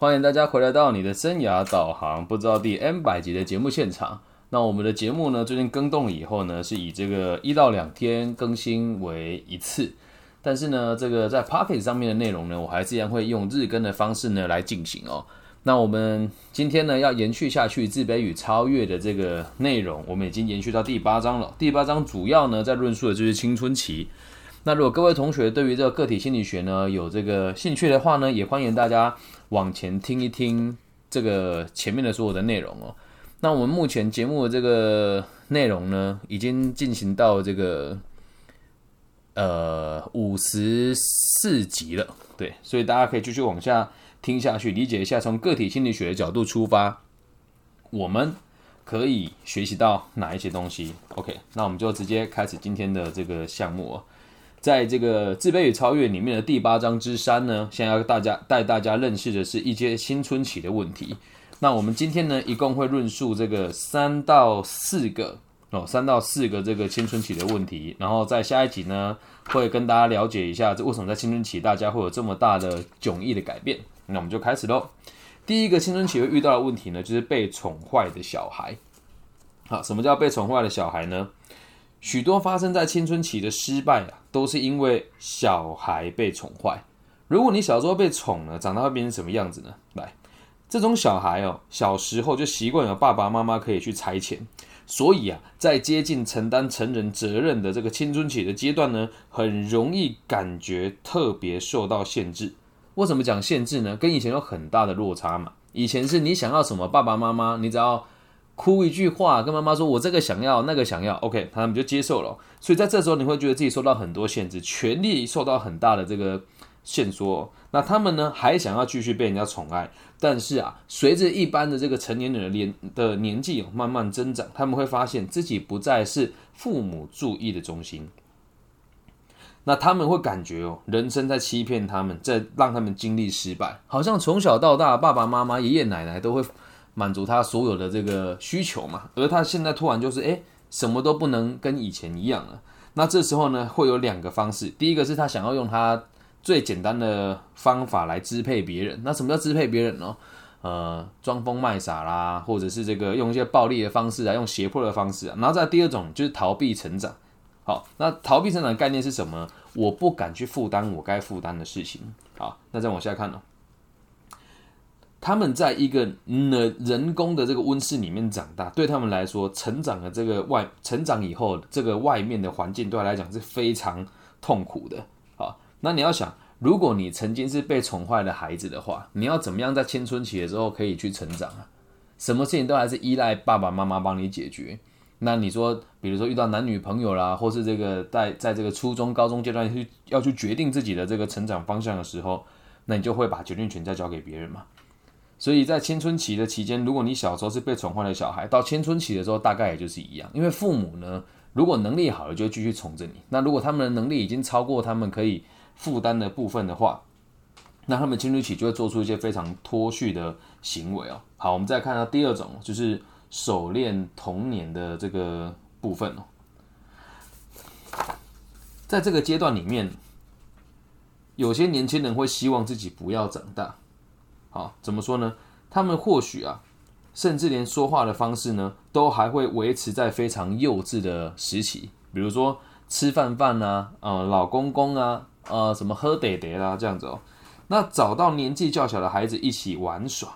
欢迎大家回来到你的生涯导航，不知道第 N 百集的节目现场。那我们的节目呢，最近更动以后呢，是以这个一到两天更新为一次。但是呢，这个在 Pocket 上面的内容呢，我还是一样会用日更的方式呢来进行哦。那我们今天呢要延续下去自卑与超越的这个内容，我们已经延续到第八章了。第八章主要呢在论述的就是青春期。那如果各位同学对于这个个体心理学呢有这个兴趣的话呢，也欢迎大家往前听一听这个前面的所有的内容哦。那我们目前节目的这个内容呢，已经进行到这个呃五十四集了，对，所以大家可以继续往下听下去，理解一下从个体心理学的角度出发，我们可以学习到哪一些东西。OK，那我们就直接开始今天的这个项目哦。在这个自卑与超越里面的第八章之三呢，先要大家带大家认识的是一些青春期的问题。那我们今天呢，一共会论述这个三到四个哦，三到四个这个青春期的问题。然后在下一集呢，会跟大家了解一下这为什么在青春期大家会有这么大的迥异的改变。那我们就开始喽。第一个青春期会遇到的问题呢，就是被宠坏的小孩。好，什么叫被宠坏的小孩呢？许多发生在青春期的失败啊，都是因为小孩被宠坏。如果你小时候被宠了，长大会变成什么样子呢？来，这种小孩哦，小时候就习惯有爸爸妈妈可以去差遣，所以啊，在接近承担成人责任的这个青春期的阶段呢，很容易感觉特别受到限制。为什么讲限制呢？跟以前有很大的落差嘛。以前是你想要什么，爸爸妈妈你只要。哭一句话，跟妈妈说：“我这个想要，那个想要。”OK，他们就接受了。所以在这时候，你会觉得自己受到很多限制，权力受到很大的这个限缩。那他们呢，还想要继续被人家宠爱。但是啊，随着一般的这个成年人的年的年纪慢慢增长，他们会发现自己不再是父母注意的中心。那他们会感觉哦，人生在欺骗他们，在让他们经历失败，好像从小到大，爸爸妈妈、爷爷奶奶都会。满足他所有的这个需求嘛，而他现在突然就是哎，什么都不能跟以前一样了。那这时候呢，会有两个方式。第一个是他想要用他最简单的方法来支配别人。那什么叫支配别人呢？呃，装疯卖傻啦，或者是这个用一些暴力的方式啊，用胁迫的方式啊。然后再第二种就是逃避成长。好，那逃避成长的概念是什么？我不敢去负担我该负担的事情。好，那再往下看呢？他们在一个呢人工的这个温室里面长大，对他们来说，成长的这个外成长以后，这个外面的环境对他来讲是非常痛苦的。好，那你要想，如果你曾经是被宠坏的孩子的话，你要怎么样在青春期的时候可以去成长啊？什么事情都还是依赖爸爸妈妈帮你解决。那你说，比如说遇到男女朋友啦，或是这个在在这个初中、高中阶段去要去决定自己的这个成长方向的时候，那你就会把决定权再交给别人嘛？所以在青春期的期间，如果你小时候是被宠坏的小孩，到青春期的时候大概也就是一样。因为父母呢，如果能力好了，就会继续宠着你；那如果他们的能力已经超过他们可以负担的部分的话，那他们青春期就会做出一些非常脱序的行为哦。好，我们再看到第二种，就是手恋童年的这个部分哦。在这个阶段里面，有些年轻人会希望自己不要长大。好，怎么说呢？他们或许啊，甚至连说话的方式呢，都还会维持在非常幼稚的时期。比如说吃饭饭啊，呃，老公公啊，呃，什么喝爹爹啦这样子哦。那找到年纪较小的孩子一起玩耍，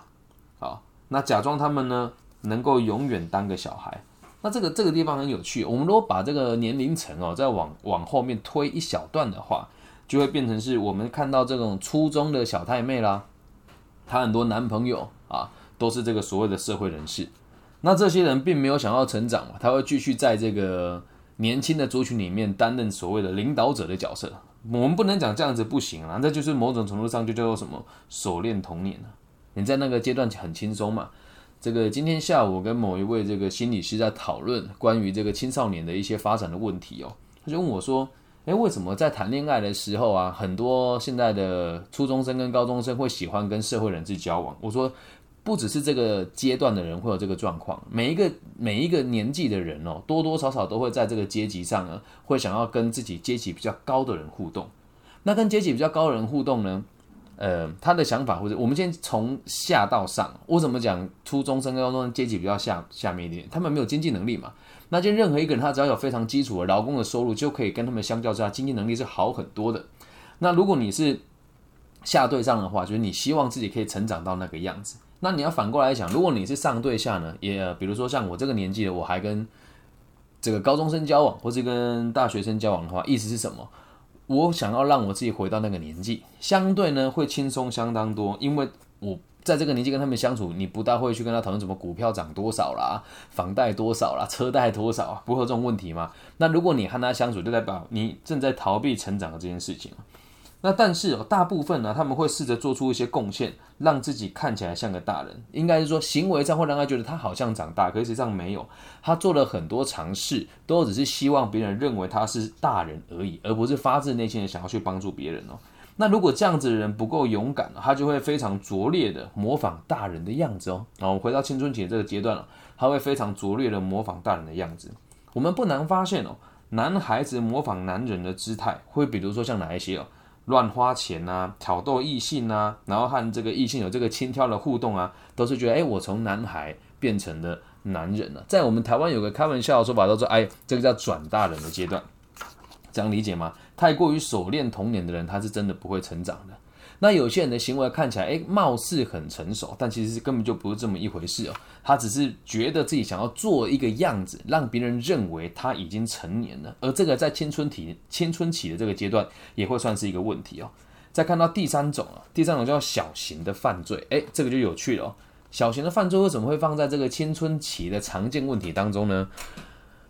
好，那假装他们呢能够永远当个小孩。那这个这个地方很有趣。我们如果把这个年龄层哦再往往后面推一小段的话，就会变成是我们看到这种初中的小太妹啦。她很多男朋友啊，都是这个所谓的社会人士。那这些人并没有想要成长嘛，他会继续在这个年轻的族群里面担任所谓的领导者的角色。我们不能讲这样子不行啊，这就是某种程度上就叫做什么手恋童年啊。你在那个阶段很轻松嘛。这个今天下午跟某一位这个心理师在讨论关于这个青少年的一些发展的问题哦，他就问我说。诶，为什么在谈恋爱的时候啊，很多现在的初中生跟高中生会喜欢跟社会人士交往？我说，不只是这个阶段的人会有这个状况，每一个每一个年纪的人哦，多多少少都会在这个阶级上呢，会想要跟自己阶级比较高的人互动。那跟阶级比较高的人互动呢，呃，他的想法或者我们先从下到上，我怎么讲？初中生、高中生阶级比较下下面一点，他们没有经济能力嘛。那就任何一个人，他只要有非常基础的劳工的收入，就可以跟他们相较之下，经济能力是好很多的。那如果你是下对上的话，就是你希望自己可以成长到那个样子。那你要反过来想，如果你是上对下呢？也比如说像我这个年纪的，我还跟这个高中生交往，或是跟大学生交往的话，意思是什么？我想要让我自己回到那个年纪，相对呢会轻松相当多，因为我在这个年纪跟他们相处，你不大会去跟他讨论什么股票涨多少啦，房贷多少啦，车贷多少啊，不会有这种问题吗？那如果你和他相处，就代表你正在逃避成长的这件事情那但是哦，大部分呢，他们会试着做出一些贡献，让自己看起来像个大人。应该是说，行为上会让他觉得他好像长大，可实际上没有。他做了很多尝试，都只是希望别人认为他是大人而已，而不是发自内心的想要去帮助别人哦。那如果这样子的人不够勇敢，他就会非常拙劣的模仿大人的样子哦。然后回到青春期这个阶段了，他会非常拙劣的模仿大人的样子。我们不难发现哦，男孩子模仿男人的姿态，会比如说像哪一些哦？乱花钱呐，挑逗异性呐，然后和这个异性有这个轻佻的互动啊，都是觉得哎，我从男孩变成了男人了。在我们台湾有个开玩笑的说法，都说哎，这个叫转大人的阶段，这样理解吗？太过于守恋童年的人，他是真的不会成长的。那有些人的行为看起来，哎，貌似很成熟，但其实根本就不是这么一回事哦。他只是觉得自己想要做一个样子，让别人认为他已经成年了。而这个在青春期、青春期的这个阶段，也会算是一个问题哦。再看到第三种啊，第三种叫小型的犯罪，哎，这个就有趣了哦。小型的犯罪为什么会放在这个青春期的常见问题当中呢？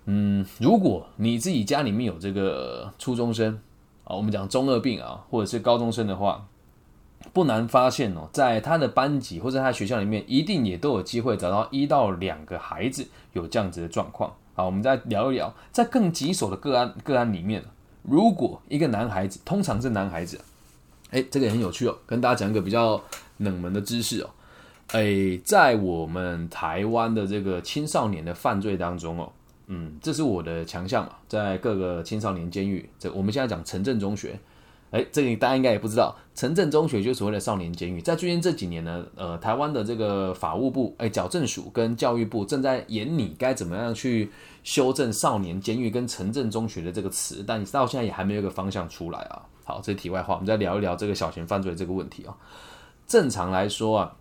嗯，如果你自己家里面有这个初中生啊，我们讲中二病啊，或者是高中生的话。不难发现哦，在他的班级或者他学校里面，一定也都有机会找到一到两个孩子有这样子的状况。好，我们再聊一聊，在更棘手的个案个案里面，如果一个男孩子，通常是男孩子，哎，这个也很有趣哦，跟大家讲一个比较冷门的知识哦，哎，在我们台湾的这个青少年的犯罪当中哦，嗯，这是我的强项嘛，在各个青少年监狱，这我们现在讲城镇中学。哎，这个大家应该也不知道，城镇中学就所谓的少年监狱。在最近这几年呢，呃，台湾的这个法务部、哎，矫正署跟教育部正在研拟该怎么样去修正少年监狱跟城镇中学的这个词，但到现在也还没有一个方向出来啊。好，这题外话，我们再聊一聊这个小型犯罪这个问题啊。正常来说啊，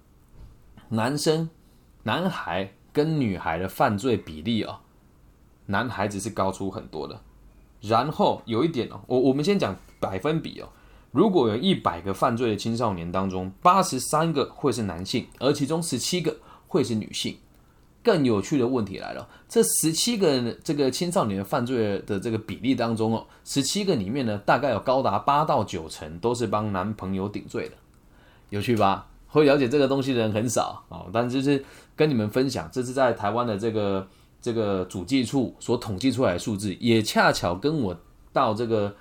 男生、男孩跟女孩的犯罪比例啊，男孩子是高出很多的。然后有一点哦，我我们先讲。百分比哦，如果有一百个犯罪的青少年当中，八十三个会是男性，而其中十七个会是女性。更有趣的问题来了，这十七个这个青少年的犯罪的这个比例当中哦，十七个里面呢，大概有高达八到九成都是帮男朋友顶罪的，有趣吧？会了解这个东西的人很少啊，但就是跟你们分享，这是在台湾的这个这个主计处所统计出来的数字，也恰巧跟我到这个。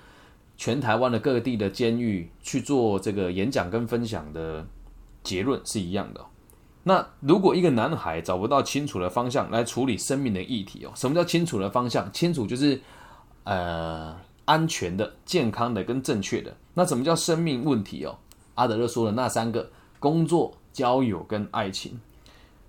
全台湾的各地的监狱去做这个演讲跟分享的结论是一样的。那如果一个男孩找不到清楚的方向来处理生命的议题哦，什么叫清楚的方向？清楚就是呃安全的、健康的跟正确的。那什么叫生命问题哦？阿德勒说的那三个：工作、交友跟爱情。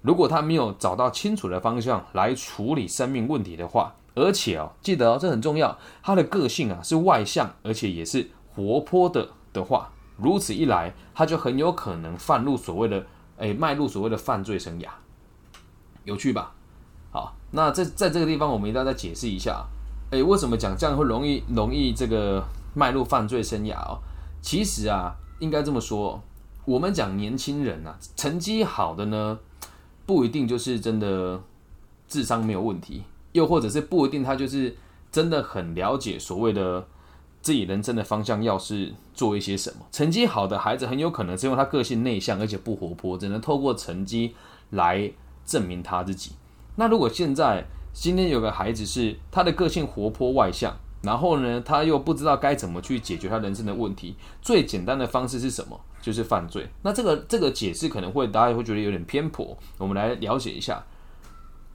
如果他没有找到清楚的方向来处理生命问题的话，而且哦，记得哦，这很重要。他的个性啊是外向，而且也是活泼的的话，如此一来，他就很有可能犯入所谓的哎，迈入所谓的犯罪生涯。有趣吧？好，那在在这个地方，我们一定要再解释一下，哎，为什么讲这样会容易容易这个迈入犯罪生涯哦？其实啊，应该这么说，我们讲年轻人啊，成绩好的呢，不一定就是真的智商没有问题。又或者是不一定，他就是真的很了解所谓的自己人生的方向，要是做一些什么。成绩好的孩子很有可能是因为他个性内向，而且不活泼，只能透过成绩来证明他自己。那如果现在今天有个孩子是他的个性活泼外向，然后呢，他又不知道该怎么去解决他人生的问题，最简单的方式是什么？就是犯罪。那这个这个解释可能会大家会觉得有点偏颇，我们来了解一下。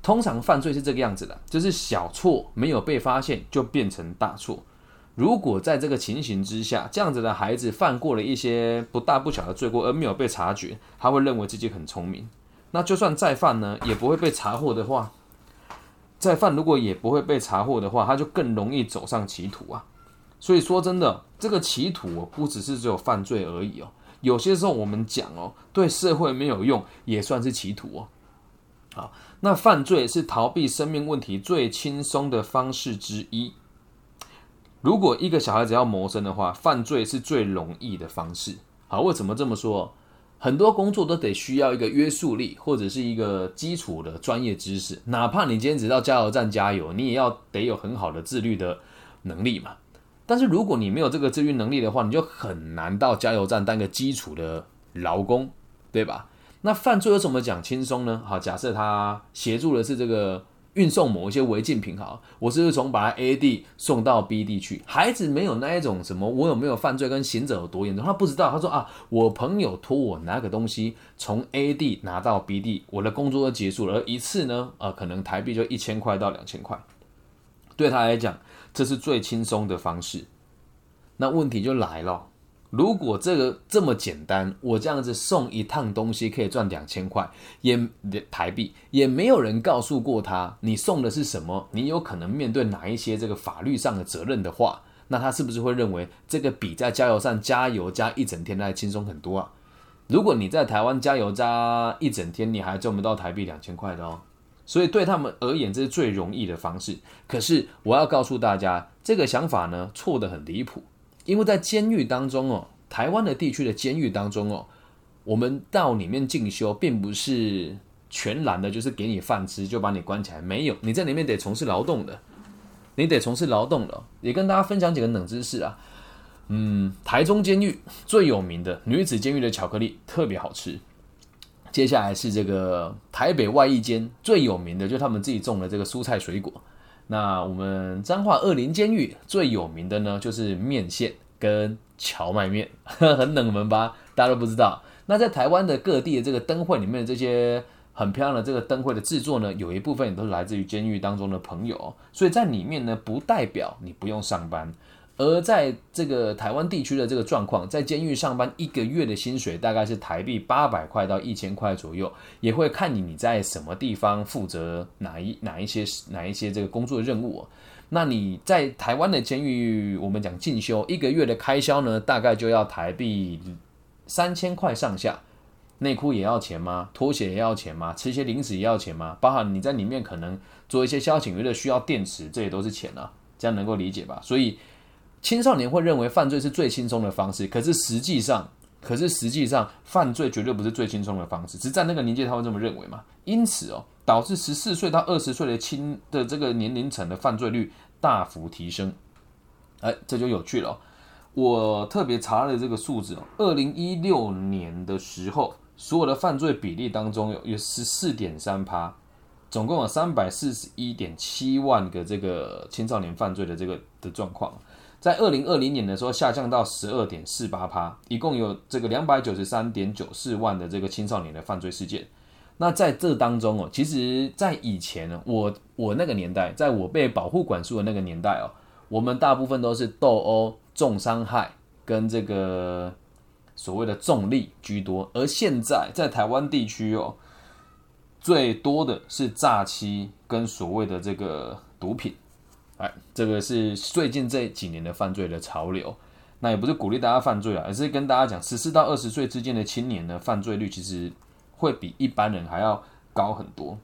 通常犯罪是这个样子的，就是小错没有被发现就变成大错。如果在这个情形之下，这样子的孩子犯过了一些不大不小的罪过，而没有被察觉，他会认为自己很聪明。那就算再犯呢，也不会被查获的话，再犯如果也不会被查获的话，他就更容易走上歧途啊。所以说真的，这个歧途，不只是只有犯罪而已哦。有些时候我们讲哦，对社会没有用，也算是歧途哦。好，那犯罪是逃避生命问题最轻松的方式之一。如果一个小孩子要谋生的话，犯罪是最容易的方式。好，为什么这么说？很多工作都得需要一个约束力，或者是一个基础的专业知识。哪怕你今天只到加油站加油，你也要得有很好的自律的能力嘛。但是如果你没有这个自愈能力的话，你就很难到加油站当个基础的劳工，对吧？那犯罪有什么讲轻松呢？好，假设他协助的是这个。运送某一些违禁品，好，我是从把 A 地送到 B 地去。孩子没有那一种什么，我有没有犯罪跟行者有多严重，他不知道。他说啊，我朋友托我拿个东西从 A 地拿到 B 地，我的工作都结束了，而一次呢，呃，可能台币就一千块到两千块，对他来讲，这是最轻松的方式。那问题就来了。如果这个这么简单，我这样子送一趟东西可以赚两千块，也台币，也没有人告诉过他你送的是什么，你有可能面对哪一些这个法律上的责任的话，那他是不是会认为这个比在加油站加油加一整天来轻松很多啊？如果你在台湾加油加一整天，你还赚不到台币两千块的哦。所以对他们而言，这是最容易的方式。可是我要告诉大家，这个想法呢错得很离谱。因为在监狱当中哦，台湾的地区的监狱当中哦，我们到里面进修，并不是全然的，就是给你饭吃就把你关起来，没有，你在里面得从事劳动的，你得从事劳动的。也跟大家分享几个冷知识啊，嗯，台中监狱最有名的女子监狱的巧克力特别好吃。接下来是这个台北外役监最有名的，就他们自己种的这个蔬菜水果。那我们彰化二林监狱最有名的呢，就是面线跟荞麦面，很冷门吧？大家都不知道。那在台湾的各地的这个灯会里面的，这些很漂亮的这个灯会的制作呢，有一部分也都是来自于监狱当中的朋友，所以在里面呢，不代表你不用上班。而在这个台湾地区的这个状况，在监狱上班一个月的薪水大概是台币八百块到一千块左右，也会看你你在什么地方负责哪一哪一些哪一些这个工作任务。那你在台湾的监狱，我们讲进修一个月的开销呢，大概就要台币三千块上下。内裤也要钱吗？拖鞋也要钱吗？吃些零食也要钱吗？包含你在里面可能做一些消遣娱乐需要电池，这也都是钱啊。这样能够理解吧？所以。青少年会认为犯罪是最轻松的方式，可是实际上，可是实际上，犯罪绝对不是最轻松的方式，只是在那个年纪他会这么认为嘛？因此哦，导致十四岁到二十岁的青的这个年龄层的犯罪率大幅提升。哎，这就有趣了。我特别查了这个数字哦，二零一六年的时候，所有的犯罪比例当中有有十四点三趴，总共有三百四十一点七万个这个青少年犯罪的这个的状况。在二零二零年的时候下降到十二点四八趴，一共有这个两百九十三点九四万的这个青少年的犯罪事件。那在这当中哦，其实，在以前呢，我我那个年代，在我被保护管束的那个年代哦，我们大部分都是斗殴、重伤害跟这个所谓的重力居多，而现在在台湾地区哦，最多的是诈欺跟所谓的这个毒品。哎，这个是最近这几年的犯罪的潮流。那也不是鼓励大家犯罪啊，而是跟大家讲，十四到二十岁之间的青年呢，犯罪率其实会比一般人还要高很多。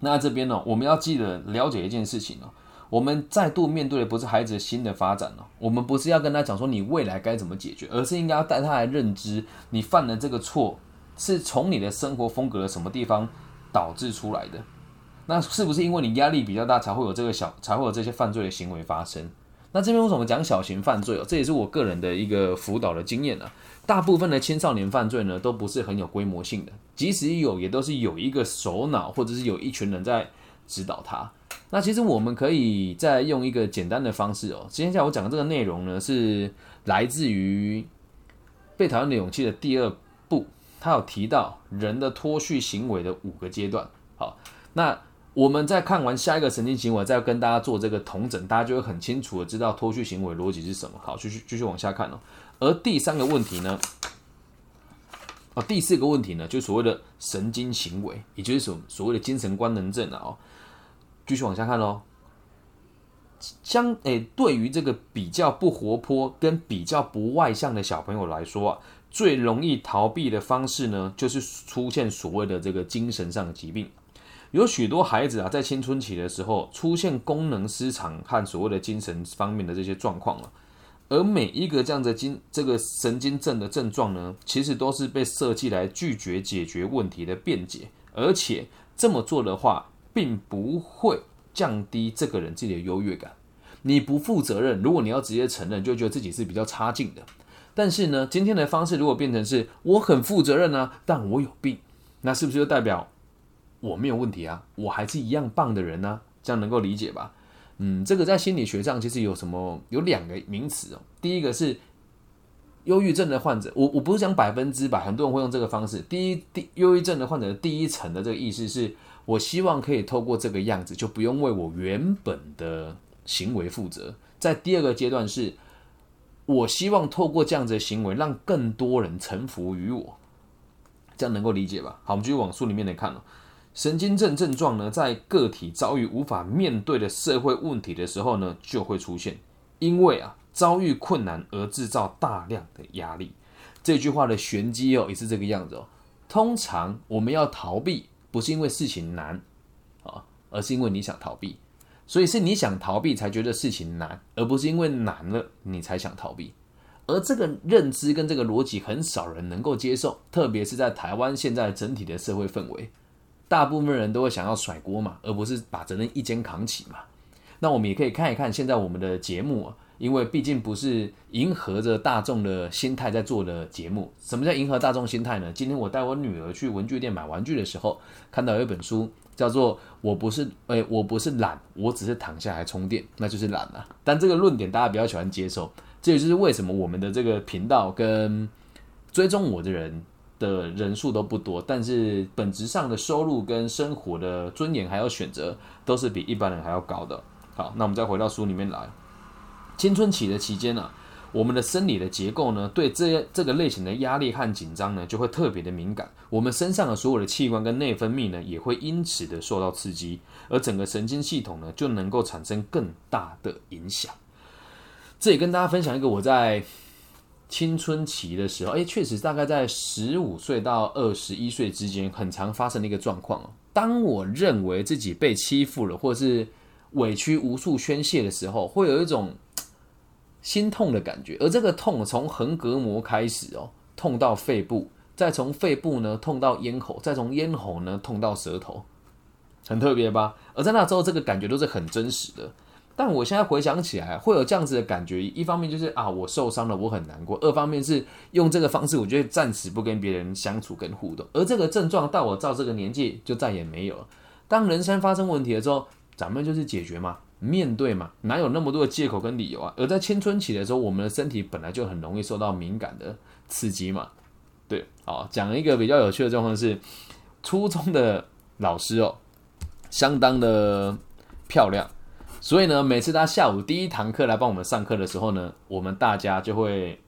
那这边呢，我们要记得了解一件事情哦，我们再度面对的不是孩子的新的发展哦，我们不是要跟他讲说你未来该怎么解决，而是应该要带他来认知，你犯的这个错是从你的生活风格的什么地方导致出来的。那是不是因为你压力比较大，才会有这个小，才会有这些犯罪的行为发生？那这边为什么讲小型犯罪哦？这也是我个人的一个辅导的经验啊。大部分的青少年犯罪呢，都不是很有规模性的，即使有，也都是有一个首脑，或者是有一群人在指导他。那其实我们可以再用一个简单的方式哦。今天下我讲的这个内容呢，是来自于《被讨厌的勇气》的第二部，他有提到人的脱序行为的五个阶段。好，那。我们在看完下一个神经行为，再跟大家做这个同诊，大家就会很清楚的知道脱序行为逻辑是什么。好，继续继续往下看哦。而第三个问题呢，哦，第四个问题呢，就所谓的神经行为，也就是所所谓的精神官能症啊。哦，继续往下看喽。相诶，对于这个比较不活泼跟比较不外向的小朋友来说啊，最容易逃避的方式呢，就是出现所谓的这个精神上的疾病。有许多孩子啊，在青春期的时候出现功能失常和所谓的精神方面的这些状况了。而每一个这样的精这个神经症的症状呢，其实都是被设计来拒绝解决问题的辩解，而且这么做的话，并不会。降低这个人自己的优越感，你不负责任。如果你要直接承认，就觉得自己是比较差劲的。但是呢，今天的方式如果变成是我很负责任呢，但我有病，那是不是就代表我没有问题啊？我还是一样棒的人呢？这样能够理解吧？嗯，这个在心理学上其实有什么有两个名词哦。第一个是忧郁症的患者，我我不是讲百分之百，很多人会用这个方式。第一，第忧郁症的患者的第一层的这个意思是。我希望可以透过这个样子，就不用为我原本的行为负责。在第二个阶段是，我希望透过这样子的行为，让更多人臣服于我，这样能够理解吧？好，我们继续往书里面来看了。神经症症状呢，在个体遭遇无法面对的社会问题的时候呢，就会出现。因为啊，遭遇困难而制造大量的压力。这句话的玄机哦，也是这个样子哦。通常我们要逃避。不是因为事情难啊，而是因为你想逃避，所以是你想逃避才觉得事情难，而不是因为难了你才想逃避。而这个认知跟这个逻辑很少人能够接受，特别是在台湾现在整体的社会氛围，大部分人都会想要甩锅嘛，而不是把责任一肩扛起嘛。那我们也可以看一看现在我们的节目啊。因为毕竟不是迎合着大众的心态在做的节目。什么叫迎合大众心态呢？今天我带我女儿去文具店买玩具的时候，看到有一本书叫做《我不是诶，我不是懒，我只是躺下来充电》，那就是懒啊。但这个论点大家比较喜欢接受，这也就是为什么我们的这个频道跟追踪我的人的人数都不多，但是本质上的收入跟生活的尊严还有选择都是比一般人还要高的。好，那我们再回到书里面来。青春期的期间呢，我们的生理的结构呢，对这这个类型的压力和紧张呢，就会特别的敏感。我们身上的所有的器官跟内分泌呢，也会因此的受到刺激，而整个神经系统呢，就能够产生更大的影响。这也跟大家分享一个我在青春期的时候，哎，确实大概在十五岁到二十一岁之间，很常发生的一个状况哦。当我认为自己被欺负了，或是委屈无处宣泄的时候，会有一种。心痛的感觉，而这个痛从横膈膜开始哦，痛到肺部，再从肺部呢痛到咽喉，再从咽喉呢痛到舌头，很特别吧？而在那之后，这个感觉都是很真实的。但我现在回想起来，会有这样子的感觉，一方面就是啊，我受伤了，我很难过；二方面是用这个方式，我觉得暂时不跟别人相处跟互动。而这个症状到我到这个年纪就再也没有了。当人生发生问题的时候，咱们就是解决嘛。面对嘛，哪有那么多的借口跟理由啊？而在青春期的时候，我们的身体本来就很容易受到敏感的刺激嘛。对，好，讲一个比较有趣的状况是，初中的老师哦，相当的漂亮，所以呢，每次他下午第一堂课来帮我们上课的时候呢，我们大家就会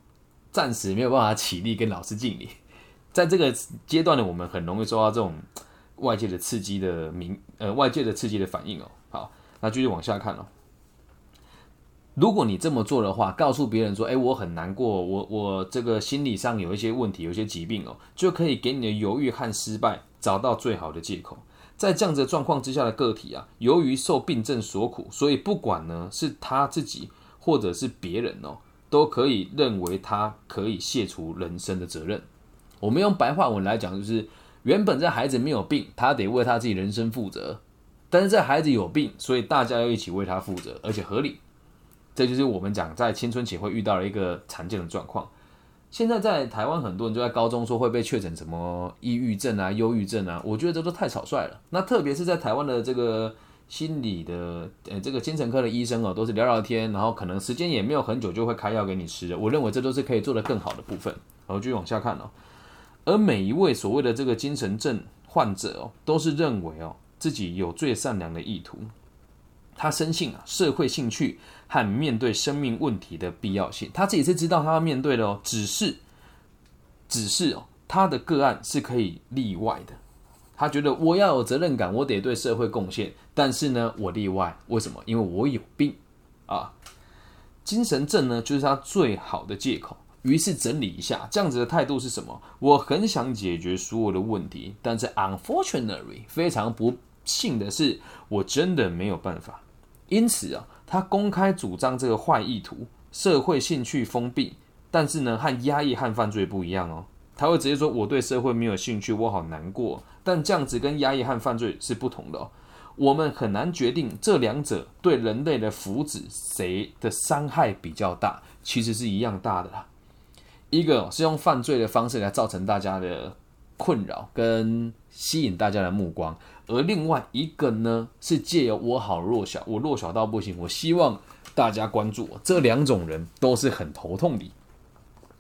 暂时没有办法起立跟老师敬礼。在这个阶段呢，我们很容易受到这种外界的刺激的明呃外界的刺激的反应哦。好。那继续往下看哦。如果你这么做的话，告诉别人说：“哎，我很难过，我我这个心理上有一些问题，有一些疾病哦，就可以给你的犹豫和失败找到最好的借口。”在这样子状况之下的个体啊，由于受病症所苦，所以不管呢是他自己或者是别人哦，都可以认为他可以卸除人生的责任。我们用白话文来讲，就是原本这孩子没有病，他得为他自己人生负责。但是这孩子有病，所以大家要一起为他负责，而且合理。这就是我们讲在青春期会遇到的一个常见的状况。现在在台湾，很多人就在高中说会被确诊什么抑郁症啊、忧郁症啊，我觉得这都太草率了。那特别是在台湾的这个心理的呃这个精神科的医生哦，都是聊聊天，然后可能时间也没有很久就会开药给你吃的。我认为这都是可以做得更好的部分。然后继续往下看哦。而每一位所谓的这个精神症患者哦，都是认为哦。自己有最善良的意图。他深信啊，社会兴趣和面对生命问题的必要性。他自己是知道他要面对的哦，只是，只是哦，他的个案是可以例外的。他觉得我要有责任感，我得对社会贡献。但是呢，我例外，为什么？因为我有病啊。精神症呢，就是他最好的借口。于是整理一下，这样子的态度是什么？我很想解决所有的问题，但是 unfortunately，非常不幸的是，我真的没有办法。因此啊，他公开主张这个坏意图，社会兴趣封闭，但是呢，和压抑和犯罪不一样哦。他会直接说我对社会没有兴趣，我好难过。但这样子跟压抑和犯罪是不同的哦。我们很难决定这两者对人类的福祉谁的伤害比较大，其实是一样大的啦。一个是用犯罪的方式来造成大家的困扰跟吸引大家的目光。而另外一个呢，是借由我好弱小，我弱小到不行，我希望大家关注我。这两种人都是很头痛的。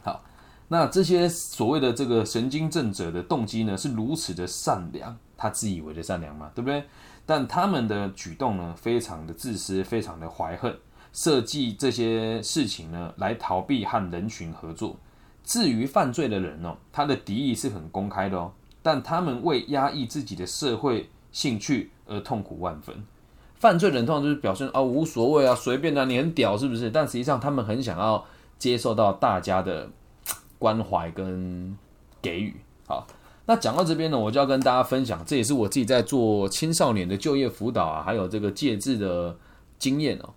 好，那这些所谓的这个神经症者的动机呢，是如此的善良，他自以为的善良嘛，对不对？但他们的举动呢，非常的自私，非常的怀恨，设计这些事情呢，来逃避和人群合作。至于犯罪的人哦，他的敌意是很公开的哦，但他们为压抑自己的社会。兴趣而痛苦万分，犯罪人通常就是表现啊无所谓啊随便啊你很屌是不是？但实际上他们很想要接受到大家的关怀跟给予。好，那讲到这边呢，我就要跟大家分享，这也是我自己在做青少年的就业辅导啊，还有这个戒治的经验哦。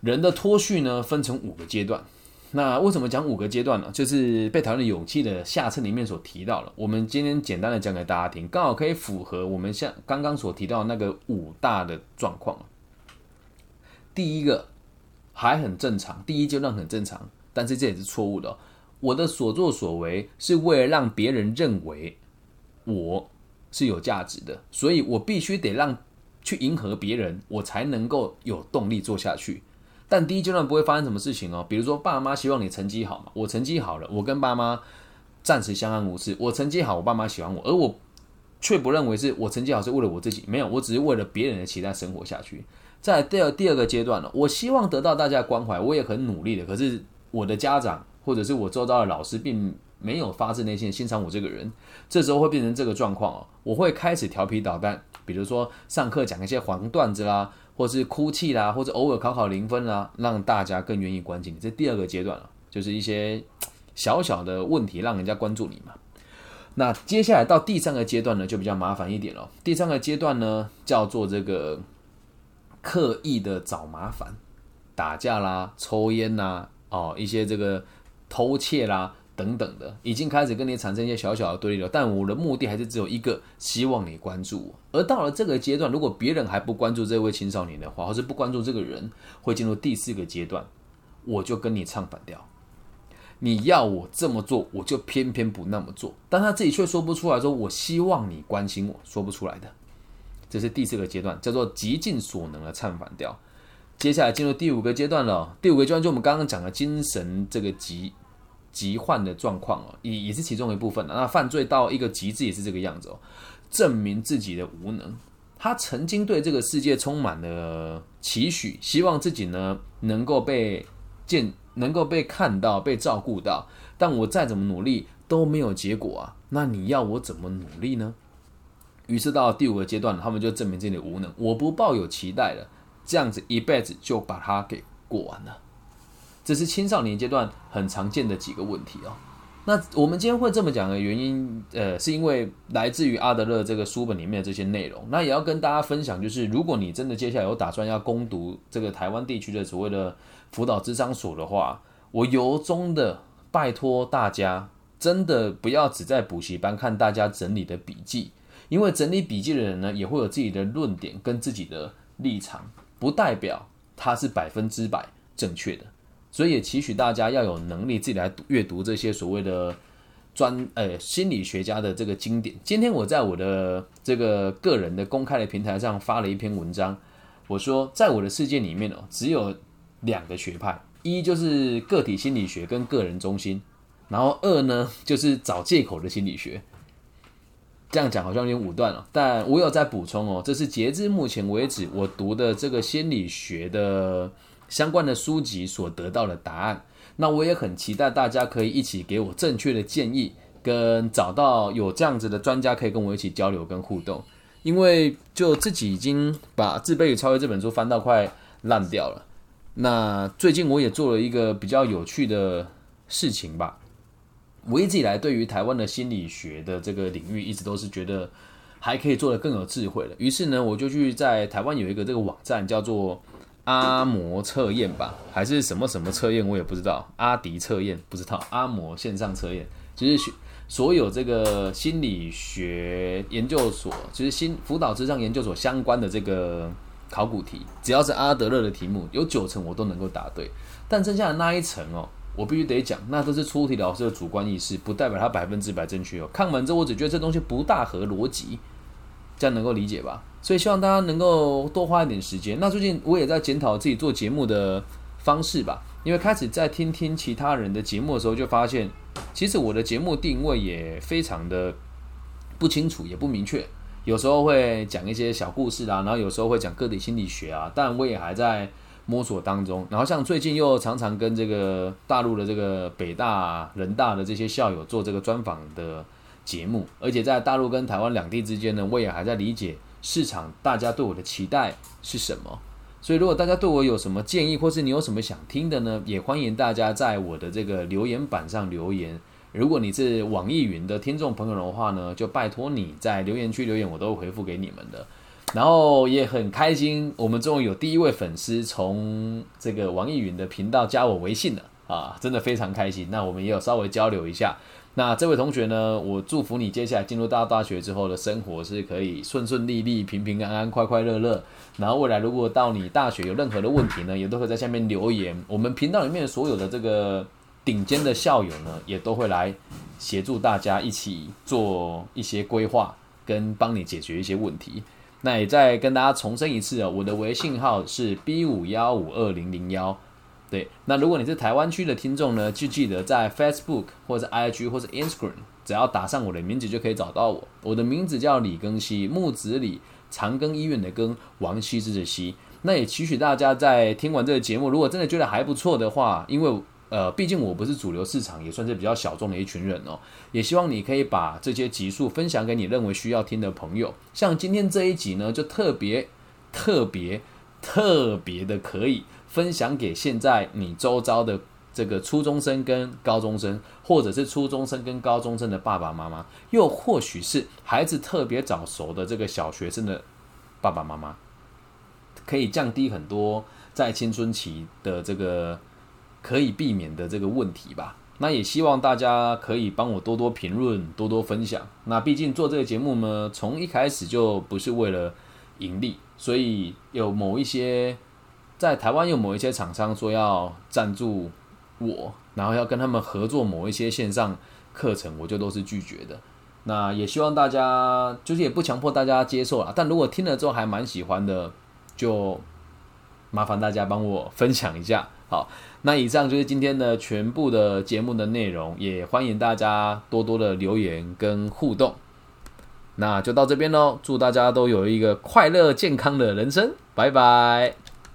人的脱序呢，分成五个阶段。那为什么讲五个阶段呢？就是被讨厌的勇气的下册里面所提到了。我们今天简单的讲给大家听，刚好可以符合我们像刚刚所提到那个五大的状况。第一个还很正常，第一阶段很正常，但是这也是错误的。我的所作所为是为了让别人认为我是有价值的，所以我必须得让去迎合别人，我才能够有动力做下去。但第一阶段不会发生什么事情哦，比如说爸妈希望你成绩好嘛，我成绩好了，我跟爸妈暂时相安无事。我成绩好，我爸妈喜欢我，而我却不认为是我成绩好是为了我自己，没有，我只是为了别人的期待生活下去。在第二第二个阶段呢，我希望得到大家的关怀，我也很努力的，可是我的家长或者是我周遭的老师并没有发自内心的欣赏我这个人，这时候会变成这个状况哦，我会开始调皮捣蛋，比如说上课讲一些黄段子啦。或是哭泣啦，或者偶尔考考零分啦，让大家更愿意关心你。这第二个阶段了，就是一些小小的问题让人家关注你嘛。那接下来到第三个阶段呢，就比较麻烦一点了。第三个阶段呢，叫做这个刻意的找麻烦，打架啦、抽烟啦、哦一些这个偷窃啦。等等的，已经开始跟你产生一些小小的对立了。但我的目的还是只有一个，希望你关注我。而到了这个阶段，如果别人还不关注这位青少年的话，或是不关注这个人，会进入第四个阶段，我就跟你唱反调。你要我这么做，我就偏偏不那么做。但他自己却说不出来，说我希望你关心我，说不出来的。这是第四个阶段，叫做极尽所能的唱反调。接下来进入第五个阶段了。第五个阶段就我们刚刚讲的精神这个极。疾患的状况哦，也也是其中一部分的。那犯罪到一个极致也是这个样子哦，证明自己的无能。他曾经对这个世界充满了期许，希望自己呢能够被见，能够被看到，被照顾到。但我再怎么努力都没有结果啊！那你要我怎么努力呢？于是到第五个阶段，他们就证明自己的无能。我不抱有期待了，这样子一辈子就把它给过完了。这是青少年阶段很常见的几个问题哦。那我们今天会这么讲的原因，呃，是因为来自于阿德勒这个书本里面的这些内容。那也要跟大家分享，就是如果你真的接下来有打算要攻读这个台湾地区的所谓的辅导智商所的话，我由衷的拜托大家，真的不要只在补习班看大家整理的笔记，因为整理笔记的人呢，也会有自己的论点跟自己的立场，不代表他是百分之百正确的。所以也期许大家要有能力自己来阅读这些所谓的专呃心理学家的这个经典。今天我在我的这个个人的公开的平台上发了一篇文章，我说在我的世界里面哦，只有两个学派，一就是个体心理学跟个人中心，然后二呢就是找借口的心理学。这样讲好像有点武断了，但我有在补充哦，这是截至目前为止我读的这个心理学的相关的书籍所得到的答案。那我也很期待大家可以一起给我正确的建议，跟找到有这样子的专家可以跟我一起交流跟互动。因为就自己已经把《自卑与超越》这本书翻到快烂掉了。那最近我也做了一个比较有趣的事情吧。我一直以来对于台湾的心理学的这个领域，一直都是觉得还可以做得更有智慧的。于是呢，我就去在台湾有一个这个网站叫做阿摩测验吧，还是什么什么测验，我也不知道。阿迪测验不知道，阿摩线上测验就是所有这个心理学研究所，就是心辅导智商研究所相关的这个考古题，只要是阿德勒的题目，有九成我都能够答对，但剩下的那一层哦。我必须得讲，那都是出题老师的主观意识，不代表他百分之百正确哦。看完之后，我只觉得这东西不大合逻辑，这样能够理解吧？所以希望大家能够多花一点时间。那最近我也在检讨自己做节目的方式吧，因为开始在听听其他人的节目的时候，就发现其实我的节目定位也非常的不清楚，也不明确。有时候会讲一些小故事啊，然后有时候会讲个体心理学啊，但我也还在。摸索当中，然后像最近又常常跟这个大陆的这个北大、人大的这些校友做这个专访的节目，而且在大陆跟台湾两地之间呢，我也还在理解市场大家对我的期待是什么。所以如果大家对我有什么建议，或是你有什么想听的呢，也欢迎大家在我的这个留言板上留言。如果你是网易云的听众朋友的话呢，就拜托你在留言区留言，我都会回复给你们的。然后也很开心，我们终于有第一位粉丝从这个网易云的频道加我微信了啊，真的非常开心。那我们也有稍微交流一下。那这位同学呢，我祝福你接下来进入大大学之后的生活是可以顺顺利利、平平安安、快快乐乐。然后未来如果到你大学有任何的问题呢，也都会在下面留言。我们频道里面所有的这个顶尖的校友呢，也都会来协助大家一起做一些规划，跟帮你解决一些问题。那也再跟大家重申一次啊，我的微信号是 B 五幺五二零零幺。对，那如果你是台湾区的听众呢，就记得在 Facebook 或者 IG 或者 Instagram，只要打上我的名字就可以找到我。我的名字叫李庚希，木子李，长庚医院的庚，王羲之的羲。那也期许大家在听完这个节目，如果真的觉得还不错的话，因为。呃，毕竟我不是主流市场，也算是比较小众的一群人哦。也希望你可以把这些集数分享给你认为需要听的朋友。像今天这一集呢，就特别特别特别的可以分享给现在你周遭的这个初中生跟高中生，或者是初中生跟高中生的爸爸妈妈，又或许是孩子特别早熟的这个小学生的爸爸妈妈，可以降低很多在青春期的这个。可以避免的这个问题吧。那也希望大家可以帮我多多评论，多多分享。那毕竟做这个节目呢，从一开始就不是为了盈利，所以有某一些在台湾有某一些厂商说要赞助我，然后要跟他们合作某一些线上课程，我就都是拒绝的。那也希望大家就是也不强迫大家接受了，但如果听了之后还蛮喜欢的，就麻烦大家帮我分享一下。好。那以上就是今天的全部的节目的内容，也欢迎大家多多的留言跟互动。那就到这边喽，祝大家都有一个快乐健康的人生，拜拜。